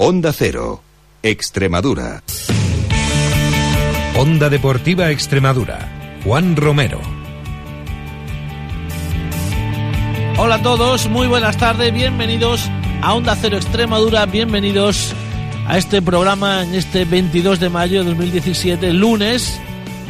Onda Cero, Extremadura. Onda Deportiva Extremadura. Juan Romero. Hola a todos, muy buenas tardes, bienvenidos a Onda Cero Extremadura, bienvenidos a este programa en este 22 de mayo de 2017, lunes,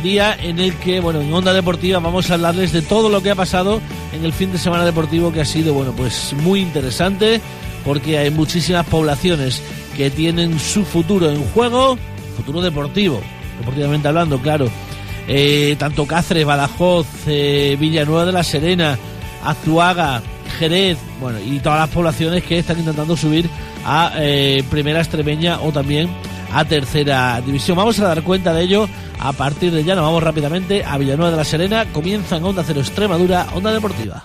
día en el que, bueno, en Onda Deportiva vamos a hablarles de todo lo que ha pasado en el fin de semana deportivo que ha sido, bueno, pues muy interesante porque hay muchísimas poblaciones que tienen su futuro en juego, futuro deportivo, deportivamente hablando, claro. Eh, tanto Cáceres, Badajoz, eh, Villanueva de la Serena, Azuaga, Jerez, bueno, y todas las poblaciones que están intentando subir a eh, Primera Extremeña o también a Tercera División. Vamos a dar cuenta de ello a partir de ya. Nos vamos rápidamente a Villanueva de la Serena. Comienza en Onda Cero Extremadura, Onda Deportiva.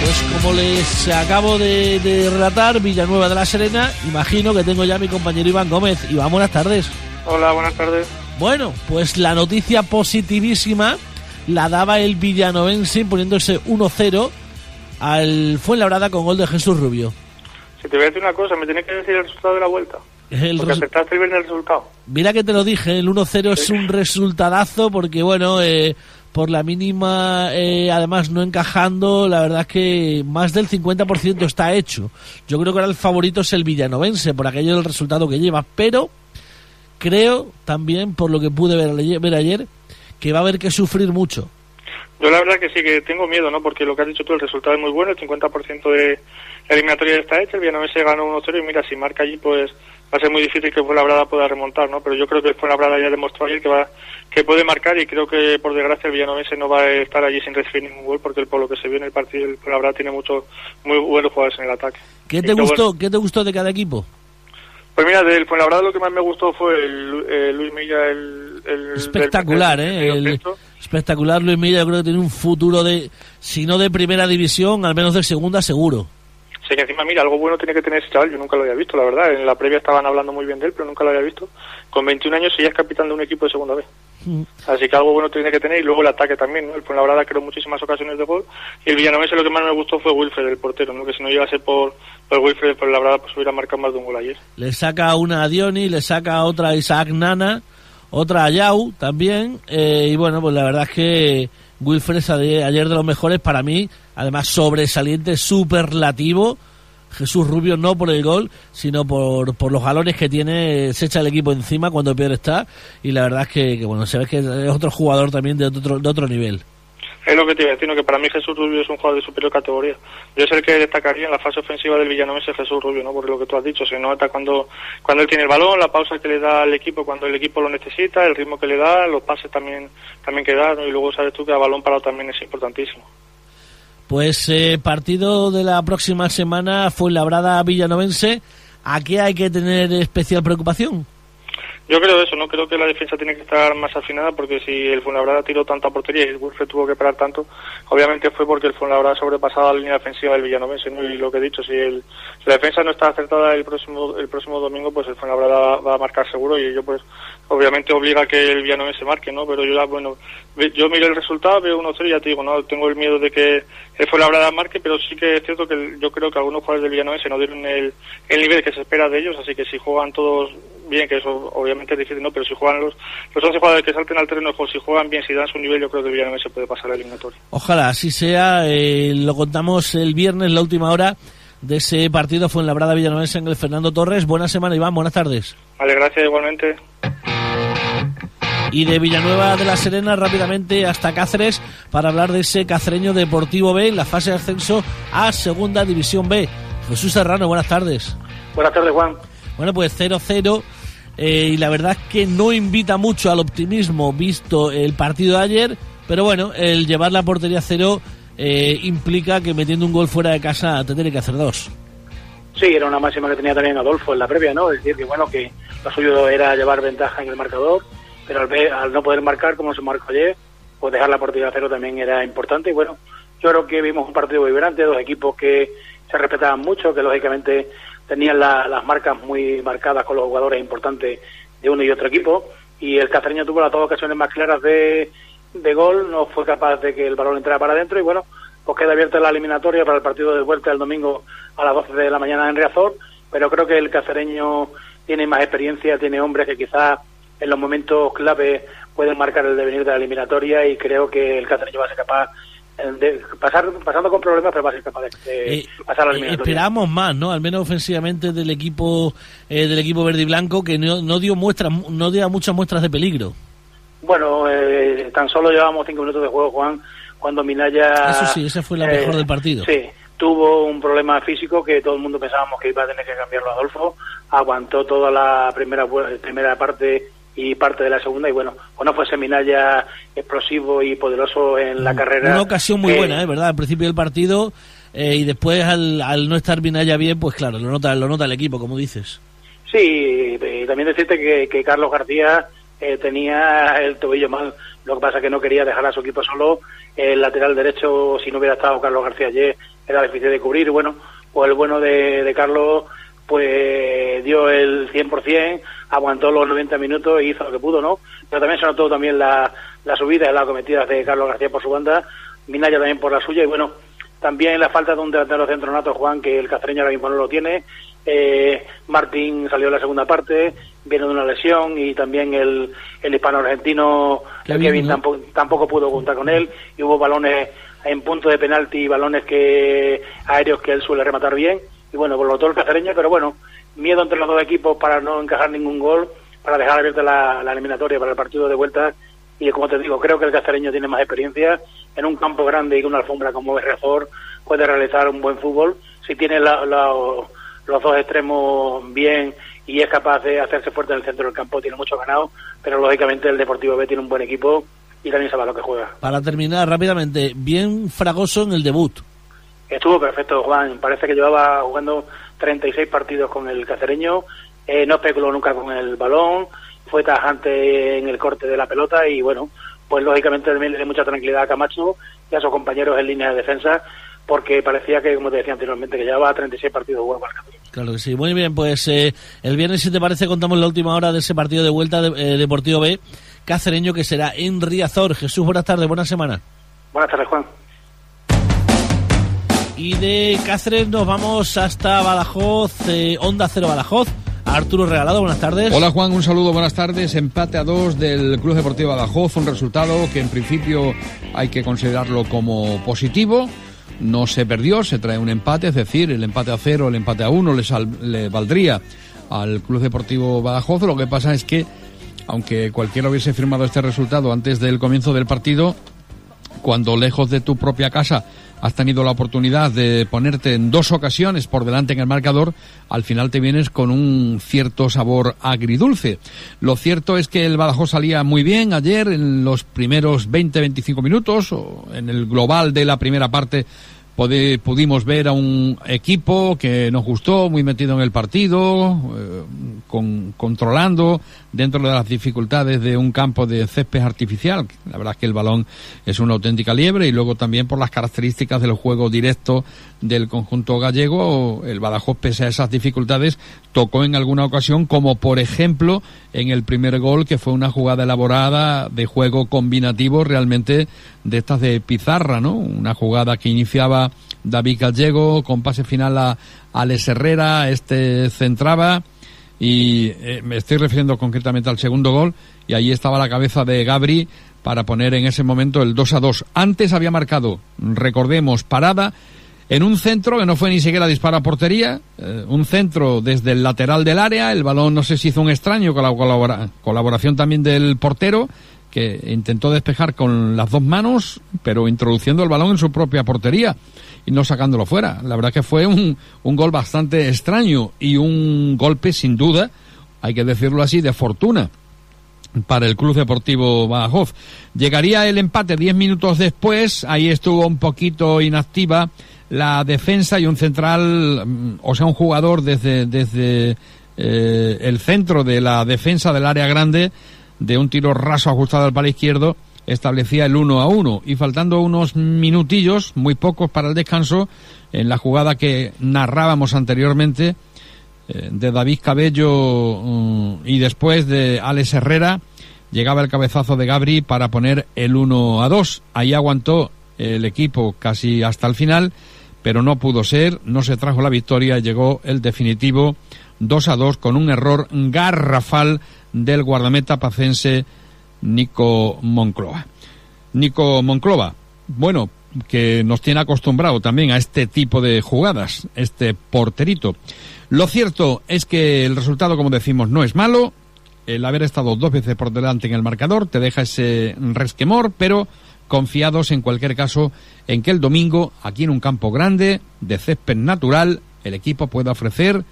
Pues como les acabo de, de, relatar, Villanueva de la Serena, imagino que tengo ya a mi compañero Iván Gómez. Iván, buenas tardes. Hola, buenas tardes. Bueno, pues la noticia positivísima la daba el villanovense poniéndose 1-0 al Fuenlabrada con gol de Jesús Rubio. Si te voy a decir una cosa, me tienes que decir el resultado de la vuelta. El porque aceptaste bien el resultado. Mira que te lo dije, el 1-0 es un resultadazo porque, bueno, eh, por la mínima, eh, además no encajando, la verdad es que más del 50% está hecho. Yo creo que ahora el favorito es el villanovense por aquello del resultado que lleva, pero creo también, por lo que pude ver, ver ayer, que va a haber que sufrir mucho. Yo la verdad que sí que tengo miedo, ¿no? Porque lo que has dicho tú, el resultado es muy bueno, el 50% de la eliminatoria está hecha, el Villanovense ganó 1-0 y mira, si marca allí, pues va a ser muy difícil que Fuenlabrada pueda remontar, ¿no? Pero yo creo que Fuenlabrada ya demostró ayer que va que puede marcar y creo que por desgracia el Villanovense no va a estar allí sin recibir ningún gol porque por lo que se vio en el partido el Fuenlabrada tiene muchos muy buenos jugadores en el ataque. ¿Qué te gustó? Bueno, ¿Qué te gustó de cada equipo? Pues mira, del Fuenlabrada lo que más me gustó fue el, el Luis Milla, el, el espectacular, del, ¿eh? El, espectacular Luis Milla, yo creo que tiene un futuro de, si no de primera división, al menos de segunda seguro. Sí, que encima, mira, algo bueno tiene que tener ese chaval, yo nunca lo había visto, la verdad. En la previa estaban hablando muy bien de él, pero nunca lo había visto. Con 21 años ya es capitán de un equipo de segunda vez. Mm. Así que algo bueno tiene que tener y luego el ataque también, ¿no? El Fuenlabrada creó muchísimas ocasiones de gol y el Villanovense lo que más me gustó fue Wilfred, el portero, ¿no? Que si no llegase por, por Wilfred, por Labrada, pues hubiera marcado más de un gol ayer. Le saca una a Dioni, le saca otra a Isaac Nana, otra a también, eh, y bueno, pues la verdad es que Wilfred ayer de los mejores para mí, además sobresaliente, superlativo. Jesús Rubio no por el gol, sino por, por los galones que tiene, se echa el equipo encima cuando peor está, y la verdad es que, que bueno, se ve que es otro jugador también de otro, de otro nivel. Es lo que te iba a decir, que para mí Jesús Rubio es un jugador de superior categoría. Yo es el que destacaría en la fase ofensiva del Villanovense Jesús Rubio, ¿no? Por lo que tú has dicho, se nota cuando, cuando él tiene el balón, la pausa que le da al equipo cuando el equipo lo necesita, el ritmo que le da, los pases también, también que da. Y luego sabes tú que el balón parado también es importantísimo. Pues eh, partido de la próxima semana fue Labrada Villanovense. ¿A qué hay que tener especial preocupación? Yo creo eso, no creo que la defensa tiene que estar más afinada porque si el Fuenlabrada tiró tanta portería y el Wilfred tuvo que parar tanto, obviamente fue porque el Fuenlabrada sobrepasaba la línea defensiva del Villanovense, ¿no? Y lo que he dicho, si, el, si la defensa no está acertada el próximo el próximo domingo, pues el Fuenlabrada va, a marcar seguro y ello pues obviamente obliga a que el Villanovense marque, ¿no? Pero yo ya, bueno, yo miro el resultado, veo 1-0 y ya te digo, no tengo el miedo de que el Fuenlabrada marque, pero sí que es cierto que yo creo que algunos jugadores del Villanovense no dieron el, el nivel que se espera de ellos, así que si juegan todos bien, que eso obviamente es difícil, ¿no? Pero si juegan los, los 11 jugadores que salten al terreno juego, si juegan bien, si dan su nivel, yo creo que el Villanovense puede pasar al eliminatorio. Ojalá así sea, eh, lo contamos el viernes, la última hora de ese partido fue en Labrada Villanovense en el Fernando Torres. Buena semana, Iván, buenas tardes. Vale, gracias igualmente. Y de Villanueva de la Serena rápidamente hasta Cáceres para hablar de ese cacereño Deportivo B en la fase de ascenso a Segunda División B. Jesús Serrano, buenas tardes. Buenas tardes, Juan. Bueno, pues 0-0 eh, y la verdad es que no invita mucho al optimismo visto el partido de ayer, pero bueno, el llevar la portería a cero eh, implica que metiendo un gol fuera de casa te tiene que hacer dos. Sí, era una máxima que tenía también Adolfo en la previa, ¿no? Es decir, que bueno, que lo suyo era llevar ventaja en el marcador, pero al, ver, al no poder marcar como se marcó ayer, pues dejar la portería a cero también era importante. Y bueno, yo creo que vimos un partido vibrante, dos equipos que se respetaban mucho, que lógicamente tenían la, las marcas muy marcadas con los jugadores importantes de uno y otro equipo. Y el cacereño tuvo las dos ocasiones más claras de, de gol, no fue capaz de que el balón entrara para adentro y bueno, pues queda abierta la eliminatoria para el partido de vuelta el domingo a las 12 de la mañana en Riazor pero creo que el cacereño tiene más experiencia, tiene hombres que quizás en los momentos clave pueden marcar el devenir de la eliminatoria y creo que el cacereño va a ser capaz de pasar pasando con problemas pero va a ser capaz de, Eh, pasar la eh, eliminatoria. esperamos más, ¿no? Al menos ofensivamente del equipo eh, del equipo verde y blanco que no, no dio muestras, no dio muchas muestras de peligro. Bueno, eh, tan solo llevábamos cinco minutos de juego, Juan, cuando Minaya... Eso sí, esa fue la mejor del partido. Sí, tuvo un problema físico que todo el mundo pensábamos que iba a tener que cambiarlo Adolfo, aguantó toda la primera primera parte y parte de la segunda y bueno, o no fuese Minaya explosivo y poderoso en la carrera. Mm, Una ocasión muy eh, buena, ¿eh? ¿Verdad? Al principio del partido eh, y después al, al no estar Minaya bien, pues claro, lo nota, lo nota el equipo, como dices. Sí, y también decirte que, que Carlos García eh, tenía el tobillo mal, lo que pasa que no quería dejar a su equipo solo. El lateral derecho, si no hubiera estado Carlos García ayer, era difícil de cubrir. Y bueno, pues el bueno de, de Carlos, pues dio el 100%, aguantó los 90 minutos y hizo lo que pudo, ¿no? Pero también se notó también la, la subida y las cometidas de Carlos García por su banda, Minaya también por la suya y bueno, también la falta de un delantero centro nato, Juan, que el cacereño ahora mismo no lo tiene. Eh, Martín salió en la segunda parte, viene de una lesión y también el, el hispano-argentino Kevin, Kevin, ¿no? tampoco, tampoco pudo contar con él y hubo balones en punto de penalti y balones que aéreos que él suele rematar bien. Y bueno, por lo todo el cacereño, pero bueno, miedo entre los dos equipos para no encajar ningún gol, para dejar abierta la, eliminatoria para el partido de vuelta. Y como te digo, creo que el cacereño tiene más experiencia en un campo grande y con una alfombra como es Refor, puede realizar un buen fútbol. Si tiene la- los dos extremos bien y es capaz de hacerse fuerte en el centro del campo, tiene mucho ganado, pero lógicamente el Deportivo B tiene un buen equipo y también sabe lo que juega. Para terminar rápidamente, bien fragoso en el debut. Estuvo perfecto, Juan. Parece que llevaba jugando 36 partidos con el cacereño. Eh, no especuló nunca con el balón. Fue tajante en el corte de la pelota y, bueno, pues lógicamente también le dio mucha tranquilidad a Camacho y a sus compañeros en línea de defensa porque parecía que, como te decía anteriormente, que llevaba 36 partidos jugados con el cacereño. Claro que sí. Muy bien, pues eh, el viernes, si te parece, contamos la última hora de ese partido de vuelta de, eh, Deportivo B, cacereño, que será en Riazor. Jesús, buenas tardes, buena semana. Buenas tardes, Juan. Y de Cáceres nos vamos hasta Badajoz, eh, Onda Cero Badajoz. Arturo Regalado, buenas tardes. Hola Juan, un saludo, buenas tardes. Empate a dos del Club Deportivo Badajoz, un resultado que en principio hay que considerarlo como positivo. No se perdió, se trae un empate, es decir, el empate a cero, el empate a uno le, sal- le valdría al Club Deportivo Badajoz. Lo que pasa es que, aunque cualquiera hubiese firmado este resultado antes del comienzo del partido, cuando lejos de tu propia casa has tenido la oportunidad de ponerte en dos ocasiones por delante en el marcador, al final te vienes con un cierto sabor agridulce. Lo cierto es que el Badajoz salía muy bien ayer en los primeros 20-25 minutos, en el global de la primera parte pode- pudimos ver a un equipo que nos gustó, muy metido en el partido, eh, con- controlando dentro de las dificultades de un campo de césped artificial. La verdad es que el balón es una auténtica liebre y luego también por las características del juego directo del conjunto gallego, el Badajoz, pese a esas dificultades, tocó en alguna ocasión, como por ejemplo en el primer gol, que fue una jugada elaborada de juego combinativo realmente de estas de pizarra, ¿no? Una jugada que iniciaba David Gallego con pase final a Alex Herrera, este centraba y eh, me estoy refiriendo concretamente al segundo gol y ahí estaba la cabeza de Gabri para poner en ese momento el 2 a 2. Antes había marcado, recordemos, parada en un centro que no fue ni siquiera disparo a portería, eh, un centro desde el lateral del área, el balón no sé si hizo un extraño con la colabora- colaboración también del portero que intentó despejar con las dos manos, pero introduciendo el balón en su propia portería y no sacándolo fuera. La verdad que fue un, un gol bastante extraño y un golpe sin duda, hay que decirlo así, de fortuna para el Club Deportivo Badajoz. Llegaría el empate diez minutos después, ahí estuvo un poquito inactiva la defensa y un central, mm, o sea, un jugador desde, desde eh, el centro de la defensa del área grande, de un tiro raso ajustado al palo izquierdo, establecía el uno a uno y faltando unos minutillos, muy pocos para el descanso, en la jugada que narrábamos anteriormente, eh, de David Cabello mm, y después de Alex Herrera llegaba el cabezazo de Gabri para poner el 1 a 2. Ahí aguantó el equipo casi hasta el final, pero no pudo ser, no se trajo la victoria, llegó el definitivo 2 a 2 con un error garrafal del guardameta pacense Nico Moncloa. Nico Monclova, bueno, que nos tiene acostumbrado también a este tipo de jugadas, este porterito. Lo cierto es que el resultado, como decimos, no es malo. El haber estado dos veces por delante en el marcador te deja ese resquemor, pero confiados en cualquier caso en que el domingo, aquí en un campo grande, de césped natural, el equipo pueda ofrecer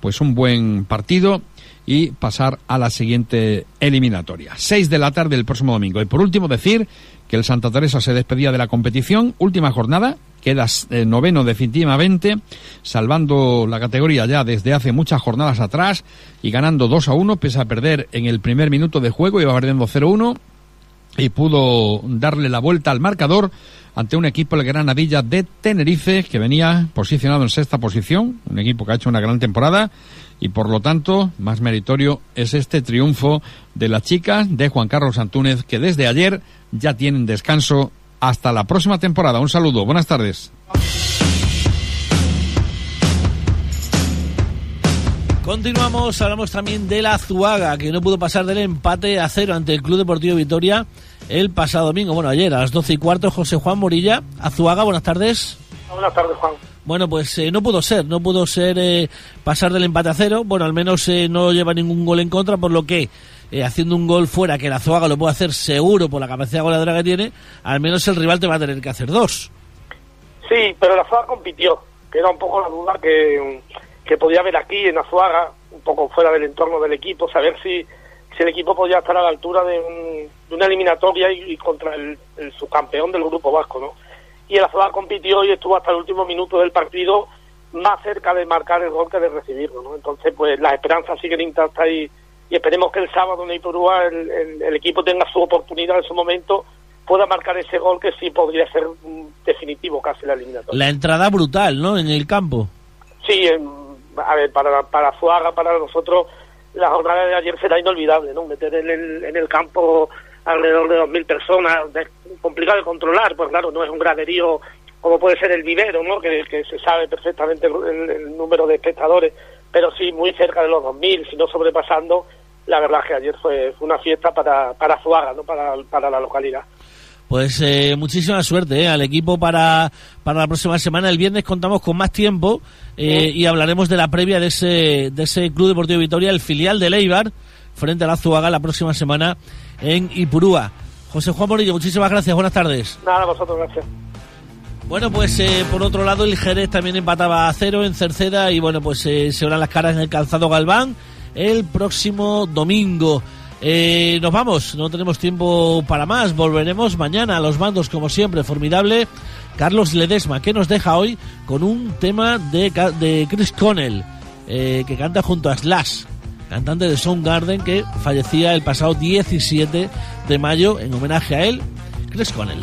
pues un buen partido y pasar a la siguiente eliminatoria. Seis de la tarde el próximo domingo. Y por último decir que el Santa Teresa se despedía de la competición, última jornada, queda eh, noveno definitivamente, salvando la categoría ya desde hace muchas jornadas atrás y ganando 2 a 1, pese a perder en el primer minuto de juego, iba perdiendo 0-1 y pudo darle la vuelta al marcador ante un equipo, el Granadilla de Tenerife, que venía posicionado en sexta posición, un equipo que ha hecho una gran temporada y por lo tanto más meritorio es este triunfo de las chicas de Juan Carlos Antúnez, que desde ayer ya tienen descanso hasta la próxima temporada. Un saludo, buenas tardes. Continuamos, hablamos también de la Azuaga, que no pudo pasar del empate a cero ante el Club Deportivo Vitoria el pasado domingo, bueno, ayer a las doce y cuarto, José Juan Morilla. Azuaga, buenas tardes. Buenas tardes, Juan. Bueno, pues eh, no pudo ser, no pudo ser eh, pasar del empate a cero. Bueno, al menos eh, no lleva ningún gol en contra, por lo que haciendo un gol fuera, que la Azuaga lo puede hacer seguro por la capacidad goleadora que tiene, al menos el rival te va a tener que hacer dos. Sí, pero la Azuaga compitió, que era un poco la duda que que podía haber aquí en Azuaga, un poco fuera del entorno del equipo, saber si, si el equipo podía estar a la altura de, una eliminatoria y, contra el, subcampeón del grupo vasco, ¿no? Y el Azuaga compitió y estuvo hasta el último minuto del partido más cerca de marcar el gol que de recibirlo, ¿no? Entonces, pues las esperanzas siguen intactas y, y esperemos que el sábado en Ipurúa el, el, equipo tenga su oportunidad en su momento pueda marcar ese gol que sí podría ser definitivo casi la eliminatoria. La entrada brutal, ¿no? En el campo. Sí, en, a ver, para, para Zuaga, para nosotros, la jornada de ayer será inolvidable, ¿no? Meter en el, en el campo alrededor de 2.000 personas, de, complicado de controlar, pues claro, no es un graderío como puede ser el vivero, ¿no? Que, se sabe perfectamente el, número de espectadores, pero sí muy cerca de los 2.000, si no sobrepasando, la verdad es que ayer fue, una fiesta para, para Zuaga, ¿no? Para, para la localidad. Pues eh, muchísima suerte eh, al equipo para, para la próxima semana. El viernes contamos con más tiempo eh, y hablaremos de la previa de ese, de ese Club Deportivo Vitoria, el filial de Leibar, frente a la Zuaga la próxima semana en Ipurúa. José Juan Morillo, muchísimas gracias. Buenas tardes. Nada, vosotros, gracias. Bueno, pues por otro lado, el Jerez también empataba a cero en Cerceda y bueno, pues se verán las caras en el calzado Galván el próximo domingo. Eh, nos vamos, no tenemos tiempo para más. Volveremos mañana a los mandos, como siempre, formidable. Carlos Ledesma, que nos deja hoy con un tema de, de Chris Connell, eh, que canta junto a Slash, cantante de Soundgarden, que fallecía el pasado 17 de mayo en homenaje a él, Chris Connell.